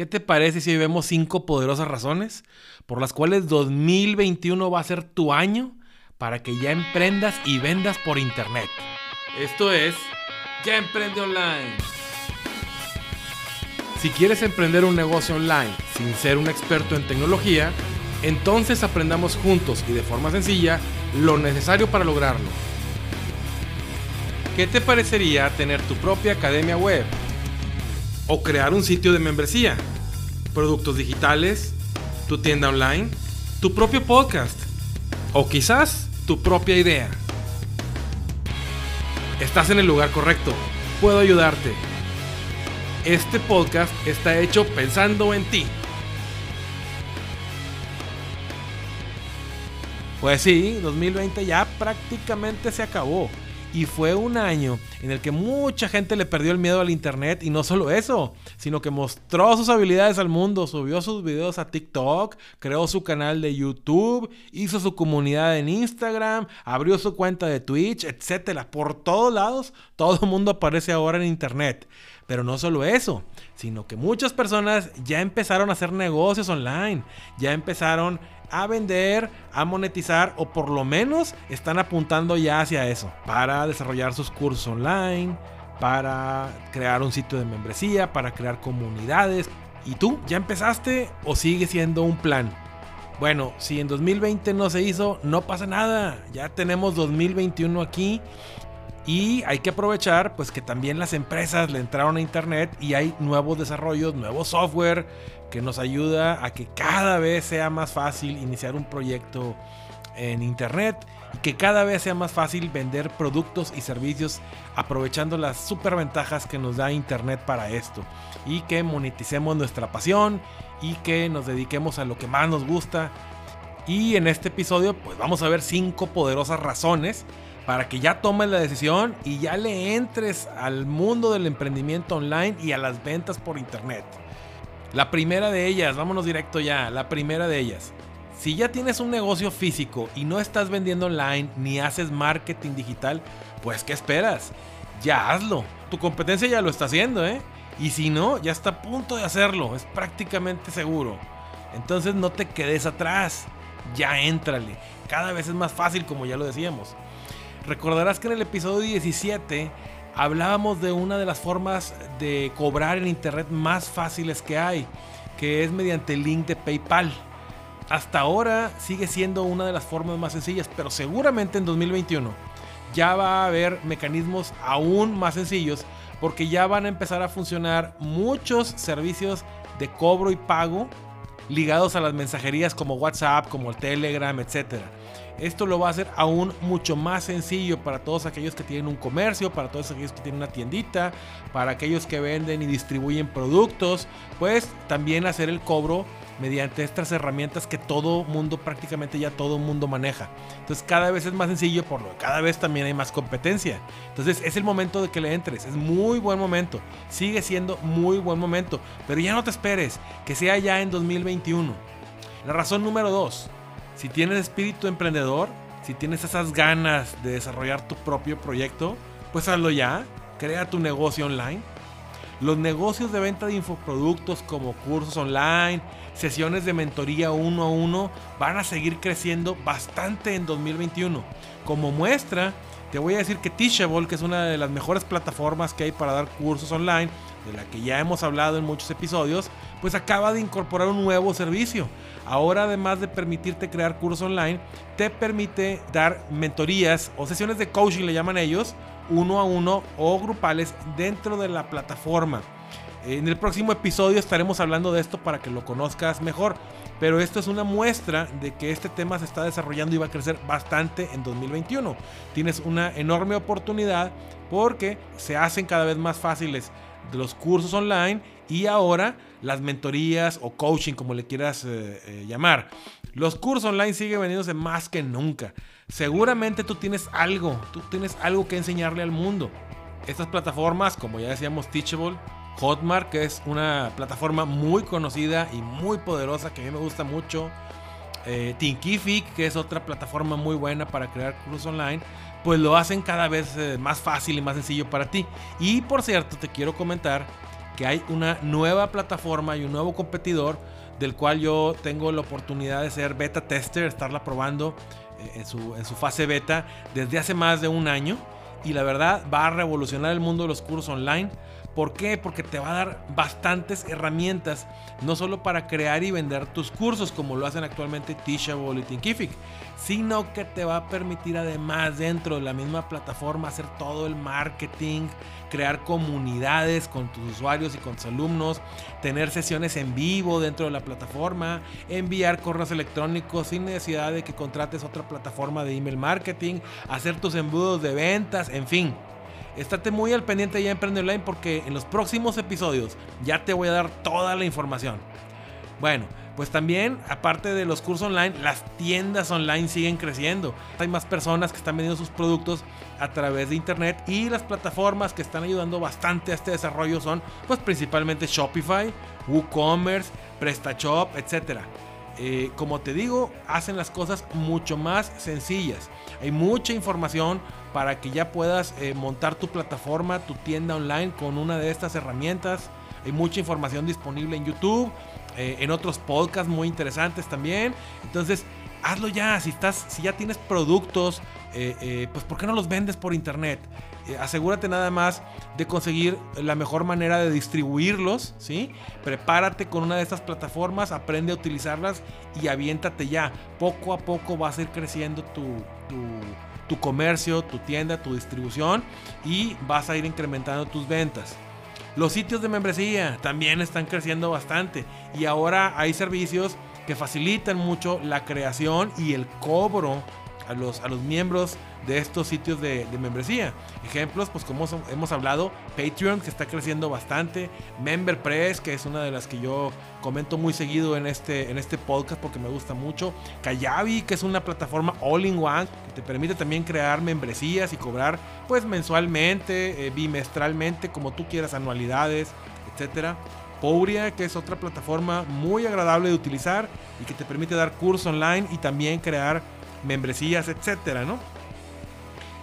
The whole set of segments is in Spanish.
¿Qué te parece si vemos cinco poderosas razones por las cuales 2021 va a ser tu año para que ya emprendas y vendas por internet? Esto es Ya Emprende Online. Si quieres emprender un negocio online sin ser un experto en tecnología, entonces aprendamos juntos y de forma sencilla lo necesario para lograrlo. ¿Qué te parecería tener tu propia academia web? ¿O crear un sitio de membresía? ¿Productos digitales? ¿Tu tienda online? ¿Tu propio podcast? ¿O quizás tu propia idea? Estás en el lugar correcto. Puedo ayudarte. Este podcast está hecho pensando en ti. Pues sí, 2020 ya prácticamente se acabó. Y fue un año en el que mucha gente le perdió el miedo al internet y no solo eso, sino que mostró sus habilidades al mundo, subió sus videos a TikTok, creó su canal de YouTube, hizo su comunidad en Instagram, abrió su cuenta de Twitch, etc. Por todos lados, todo el mundo aparece ahora en internet. Pero no solo eso, sino que muchas personas ya empezaron a hacer negocios online, ya empezaron a vender, a monetizar o por lo menos están apuntando ya hacia eso para desarrollar sus cursos online, para crear un sitio de membresía, para crear comunidades. ¿Y tú ya empezaste o sigue siendo un plan? Bueno, si en 2020 no se hizo, no pasa nada. Ya tenemos 2021 aquí y hay que aprovechar pues que también las empresas le entraron a internet y hay nuevos desarrollos, nuevo software que nos ayuda a que cada vez sea más fácil iniciar un proyecto en internet y que cada vez sea más fácil vender productos y servicios aprovechando las super ventajas que nos da internet para esto. Y que moneticemos nuestra pasión y que nos dediquemos a lo que más nos gusta. Y en este episodio pues vamos a ver cinco poderosas razones para que ya tomes la decisión y ya le entres al mundo del emprendimiento online y a las ventas por internet. La primera de ellas, vámonos directo ya, la primera de ellas. Si ya tienes un negocio físico y no estás vendiendo online ni haces marketing digital, pues ¿qué esperas? Ya hazlo. Tu competencia ya lo está haciendo, ¿eh? Y si no, ya está a punto de hacerlo, es prácticamente seguro. Entonces no te quedes atrás, ya éntrale. Cada vez es más fácil como ya lo decíamos. Recordarás que en el episodio 17 hablábamos de una de las formas de cobrar en internet más fáciles que hay, que es mediante el link de PayPal. Hasta ahora sigue siendo una de las formas más sencillas, pero seguramente en 2021 ya va a haber mecanismos aún más sencillos porque ya van a empezar a funcionar muchos servicios de cobro y pago ligados a las mensajerías como WhatsApp, como el Telegram, etcétera. Esto lo va a hacer aún mucho más sencillo para todos aquellos que tienen un comercio, para todos aquellos que tienen una tiendita, para aquellos que venden y distribuyen productos, pues también hacer el cobro mediante estas herramientas que todo mundo, prácticamente ya todo mundo maneja. Entonces cada vez es más sencillo, por lo que cada vez también hay más competencia. Entonces es el momento de que le entres, es muy buen momento, sigue siendo muy buen momento, pero ya no te esperes, que sea ya en 2021. La razón número 2 si tienes espíritu emprendedor, si tienes esas ganas de desarrollar tu propio proyecto, pues hazlo ya. Crea tu negocio online. Los negocios de venta de infoproductos como cursos online, sesiones de mentoría uno a uno van a seguir creciendo bastante en 2021. Como muestra, te voy a decir que Teachable, que es una de las mejores plataformas que hay para dar cursos online, de la que ya hemos hablado en muchos episodios, pues acaba de incorporar un nuevo servicio. Ahora además de permitirte crear cursos online, te permite dar mentorías o sesiones de coaching, le llaman ellos, uno a uno o grupales dentro de la plataforma. En el próximo episodio estaremos hablando de esto para que lo conozcas mejor. Pero esto es una muestra de que este tema se está desarrollando y va a crecer bastante en 2021. Tienes una enorme oportunidad porque se hacen cada vez más fáciles los cursos online y ahora las mentorías o coaching, como le quieras eh, eh, llamar. Los cursos online siguen vendiéndose más que nunca. Seguramente tú tienes algo, tú tienes algo que enseñarle al mundo. Estas plataformas, como ya decíamos, Teachable, Hotmart, que es una plataforma muy conocida y muy poderosa que a mí me gusta mucho. Eh, Thinkific, que es otra plataforma muy buena para crear cursos online, pues lo hacen cada vez más fácil y más sencillo para ti. Y por cierto, te quiero comentar que hay una nueva plataforma y un nuevo competidor del cual yo tengo la oportunidad de ser beta tester, estarla probando eh, en su, en su fase beta desde hace más de un año. Y la verdad va a revolucionar el mundo de los cursos online ¿Por qué? Porque te va a dar bastantes herramientas, no solo para crear y vender tus cursos como lo hacen actualmente Teachable y Thinkific, sino que te va a permitir además dentro de la misma plataforma hacer todo el marketing, crear comunidades con tus usuarios y con tus alumnos, tener sesiones en vivo dentro de la plataforma, enviar correos electrónicos sin necesidad de que contrates otra plataforma de email marketing, hacer tus embudos de ventas, en fin estate muy al pendiente ya en Emprende Online porque en los próximos episodios ya te voy a dar toda la información. Bueno, pues también, aparte de los cursos online, las tiendas online siguen creciendo. Hay más personas que están vendiendo sus productos a través de internet y las plataformas que están ayudando bastante a este desarrollo son, pues principalmente Shopify, WooCommerce, PrestaShop, etc. Eh, como te digo, hacen las cosas mucho más sencillas. Hay mucha información para que ya puedas eh, montar tu plataforma, tu tienda online con una de estas herramientas. Hay mucha información disponible en YouTube, eh, en otros podcasts muy interesantes también. Entonces, hazlo ya. Si estás, si ya tienes productos, pues ¿por qué no los vendes por internet? Eh, asegúrate nada más de conseguir la mejor manera de distribuirlos, ¿sí? Prepárate con una de estas plataformas, aprende a utilizarlas y aviéntate ya. Poco a poco vas a ir creciendo tu comercio, tu tienda, tu distribución y vas a ir incrementando tus ventas. Los sitios de membresía también están creciendo bastante y ahora hay servicios que facilitan mucho la creación y el cobro a los, a los miembros de estos sitios de, membresía. Ejemplos, pues como hemos hablado, Patreon, que está creciendo bastante, MemberPress, que es una de las que yo comento muy seguido en este, en este podcast porque me gusta mucho, Kayabi, que es una plataforma all-in-one, que te permite también crear membresías y cobrar pues mensualmente, eh, bimestralmente, como tú quieras, anualidades, etcétera. Pouria, que es otra plataforma muy agradable de utilizar y que te permite dar cursos online y también crear membresías, etcétera, ¿no?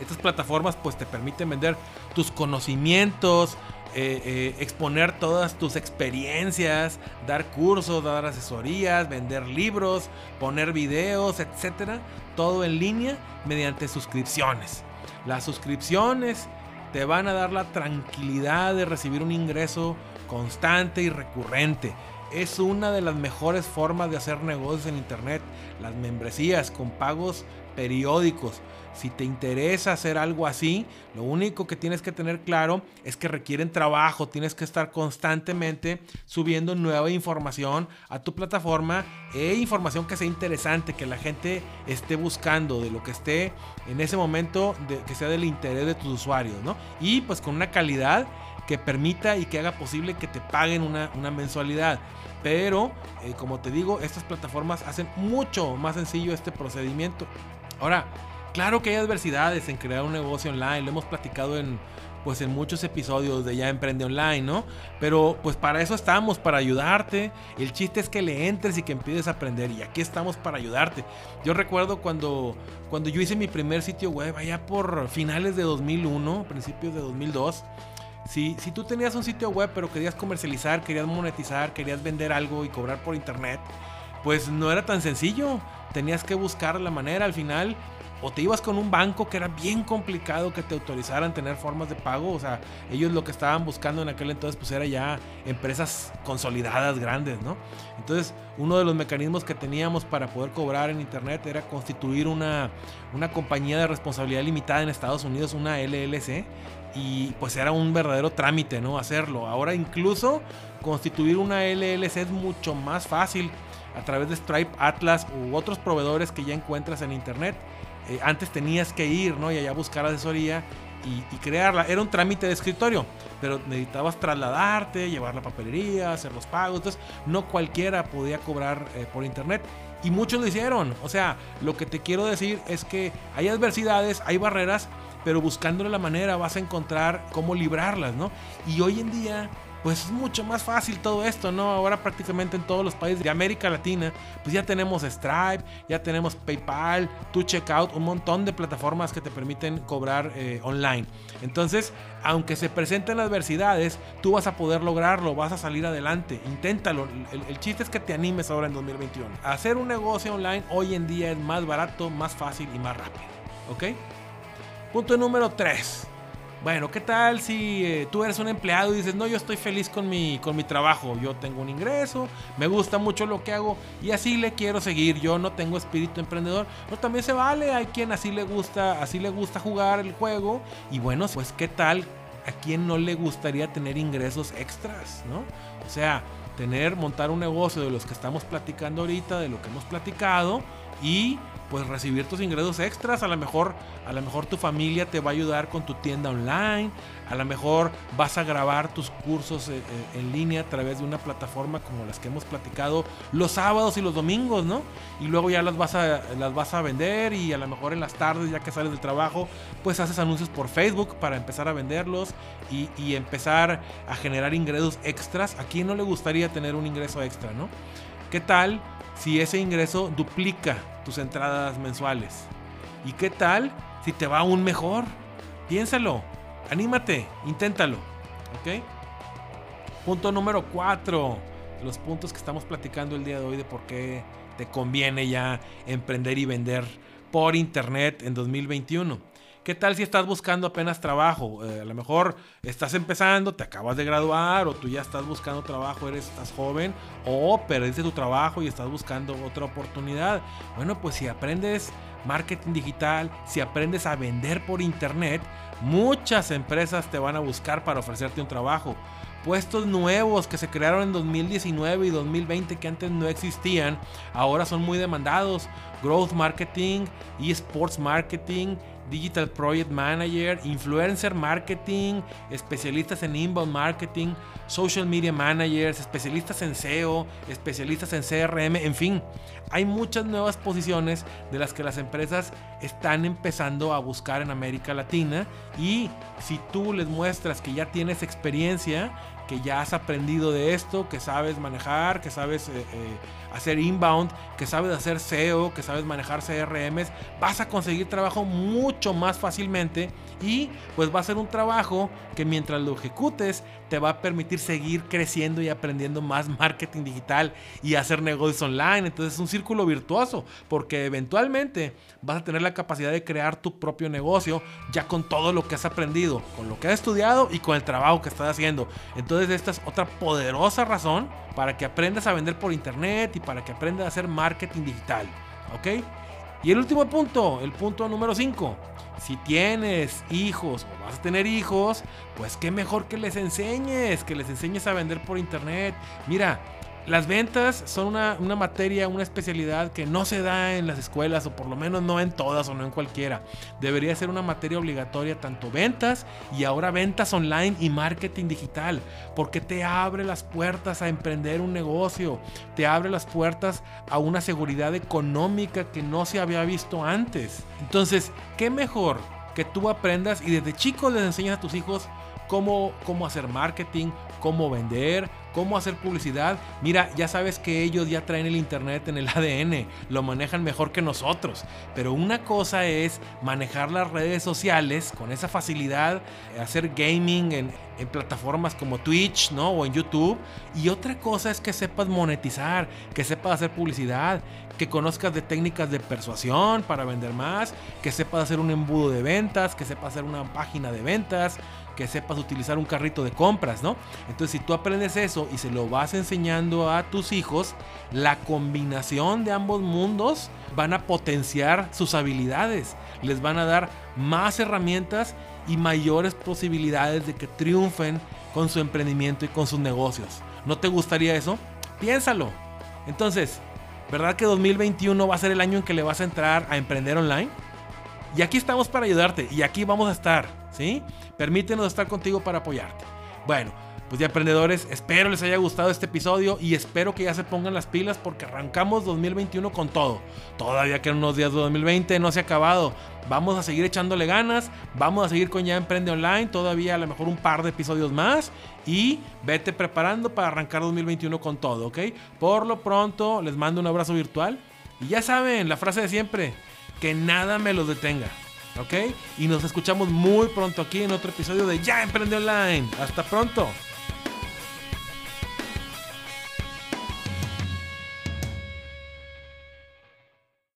Estas plataformas pues te permiten vender tus conocimientos, eh, eh, exponer todas tus experiencias, dar cursos, dar asesorías, vender libros, poner videos, etcétera, todo en línea mediante suscripciones. Las suscripciones te van a dar la tranquilidad de recibir un ingreso constante y recurrente. Es una de las mejores formas de hacer negocios en internet, las membresías con pagos periódicos. Si te interesa hacer algo así, lo único que tienes que tener claro es que requieren trabajo, tienes que estar constantemente subiendo nueva información a tu plataforma e información que sea interesante, que la gente esté buscando, de lo que esté en ese momento, que sea del interés de tus usuarios, ¿no? Y pues con una calidad que permita y que haga posible que te paguen una, mensualidad. Pero, eh, como te digo, estas plataformas hacen mucho más sencillo este procedimiento. Ahora, Claro que hay adversidades en crear un negocio online, lo hemos platicado en pues en muchos episodios de Ya Emprende Online, ¿no? Pero pues para eso estamos, para ayudarte. El chiste es que le entres y que empieces a aprender y aquí estamos para ayudarte. Yo recuerdo cuando, cuando yo hice mi primer sitio web allá por finales de 2001, principios de 2002. Si, si tú tenías un sitio web pero querías comercializar, querías monetizar, querías vender algo y cobrar por internet, pues no era tan sencillo. Tenías que buscar la manera al final o te ibas con un banco que era bien complicado que te autorizaran tener formas de pago. O sea, ellos lo que estaban buscando en aquel entonces pues era ya empresas consolidadas grandes, ¿no? Entonces, uno de los mecanismos que teníamos para poder cobrar en Internet era constituir una, una compañía de responsabilidad limitada en Estados Unidos, una LLC. Y pues era un verdadero trámite, ¿no? Hacerlo. Ahora incluso constituir una LLC es mucho más fácil a través de Stripe, Atlas u otros proveedores que ya encuentras en Internet. Eh, antes tenías que ir, ¿no? Y allá buscar asesoría y, crearla. Era un trámite de escritorio, pero necesitabas trasladarte, llevar la papelería, hacer los pagos. Entonces, no cualquiera podía cobrar eh, por internet. Y muchos lo hicieron. O sea, lo que te quiero decir es que hay adversidades, hay barreras, pero buscándole la manera vas a encontrar cómo librarlas, ¿no? Y hoy en día pues es mucho más fácil todo esto, ¿no? Ahora prácticamente en todos los países de América Latina, pues ya tenemos Stripe, ya tenemos PayPal, Tu Checkout, un montón de plataformas que te permiten cobrar eh, online. Entonces, aunque se presenten adversidades, tú vas a poder lograrlo, vas a salir adelante. Inténtalo. El, el chiste es que te animes ahora en 2021. Hacer un negocio online hoy en día es más barato, más fácil y más rápido. ¿Ok? Punto número 3 bueno, ¿qué tal si eh, tú eres un empleado y dices, no, yo estoy feliz con mi, con mi trabajo, yo tengo un ingreso, me gusta mucho lo que hago y así le quiero seguir, yo no tengo espíritu emprendedor, no, también se vale, hay quien así le gusta, así le gusta jugar el juego y bueno, pues ¿qué tal a quien no le gustaría tener ingresos extras, ¿no? O sea, tener, montar un negocio de los que estamos platicando ahorita, de lo que hemos platicado y pues recibir tus ingresos extras. A lo mejor, a lo mejor tu familia te va a ayudar con tu tienda online. A lo mejor vas a grabar tus cursos eh, eh, en, línea a través de una plataforma como las que hemos platicado los sábados y los domingos, ¿no? Y luego ya las vas a, las vas a vender y a lo mejor en las tardes, ya que sales del trabajo, pues haces anuncios por Facebook para empezar a venderlos y, y empezar a generar ingresos extras. ¿A quién no le gustaría tener un ingreso extra, ¿no? ¿Qué tal si ese ingreso duplica tus entradas mensuales? ¿Y qué tal si te va aún mejor? Piénsalo, anímate, inténtalo. ¿Ok? Punto número 4. Los puntos que estamos platicando el día de hoy de por qué te conviene ya emprender y vender por internet en 2021. ¿Qué tal si estás buscando apenas trabajo? Eh, a lo mejor estás empezando, te acabas de graduar o tú ya estás buscando trabajo, eres estás joven o perdiste tu trabajo y estás buscando otra oportunidad. Bueno, pues si aprendes marketing digital, si aprendes a vender por internet, muchas empresas te van a buscar para ofrecerte un trabajo. Puestos nuevos que se crearon en 2019 y 2020 que antes no existían, ahora son muy demandados. Growth marketing, esports marketing, Digital Project Manager, Influencer Marketing, especialistas en Inbound Marketing, Social Media Managers, especialistas en SEO, especialistas en CRM, en fin, hay muchas nuevas posiciones de las que las empresas están empezando a buscar en América Latina y si tú les muestras que ya tienes experiencia, que ya has aprendido de esto, que sabes manejar, que sabes eh, eh, hacer inbound, que sabes hacer SEO, que sabes manejar CRMs, vas a conseguir trabajo mucho más fácilmente y pues va a ser un trabajo que mientras lo ejecutes te va a permitir seguir creciendo y aprendiendo más marketing digital y hacer negocios online. Entonces es un círculo virtuoso porque eventualmente vas a tener la capacidad de crear tu propio negocio ya con todo lo que has aprendido, con lo que has estudiado y con el trabajo que estás haciendo. Entonces esta es otra poderosa razón para que aprendas a vender por internet y para que aprendas a hacer marketing digital. ¿Ok? Y el último punto, el punto número 5 si tienes hijos o vas a tener hijos, pues qué mejor que les enseñes, que les enseñes a vender por internet. Mira, las ventas son una, materia, una especialidad que no se da en las escuelas, o por lo menos no en todas o no en cualquiera. Debería ser una materia obligatoria, tanto ventas y ahora ventas online y marketing digital, porque te abre las puertas a emprender un negocio, te abre las puertas a una seguridad económica que no se había visto antes. Entonces, ¿qué mejor que tú aprendas y desde chicos les enseñas a tus hijos cómo, cómo hacer marketing, cómo vender, cómo hacer publicidad. Mira, ya sabes que ellos ya traen el Internet en el ADN, lo manejan mejor que nosotros. Pero una cosa es manejar las redes sociales con esa facilidad, hacer gaming en, en plataformas como Twitch, ¿no? O en YouTube. Y otra cosa es que sepas monetizar, que sepas hacer publicidad, que conozcas de técnicas de persuasión para vender más, que sepas hacer un embudo de ventas, que sepas hacer una página de ventas, que sepas utilizar un carrito de compras, ¿no? Entonces, si tú aprendes eso y se lo vas enseñando a tus hijos, la combinación de ambos mundos van a potenciar sus habilidades, les van a dar más herramientas y mayores posibilidades de que triunfen con su emprendimiento y con sus negocios. ¿No te gustaría eso? Piénsalo. Entonces, ¿verdad que 2021 va a ser el año en que le vas a entrar a emprender online? Y aquí estamos para ayudarte y aquí vamos a estar, ¿sí? Permítenos estar contigo para apoyarte. Bueno, Pues ya emprendedores, espero les haya gustado este episodio y espero que ya se pongan las pilas porque arrancamos 2021 con todo. Todavía quedan unos días de 2020, no se ha acabado. Vamos a seguir echándole ganas, vamos a seguir con Ya Emprende Online, todavía a lo mejor un par de episodios más y vete preparando para arrancar 2021 con todo, ¿ok? Por lo pronto les mando un abrazo virtual y ya saben, la frase de siempre, que nada me los detenga. ¿Ok? Y nos escuchamos muy pronto aquí en otro episodio de Ya Emprende Online. Hasta pronto.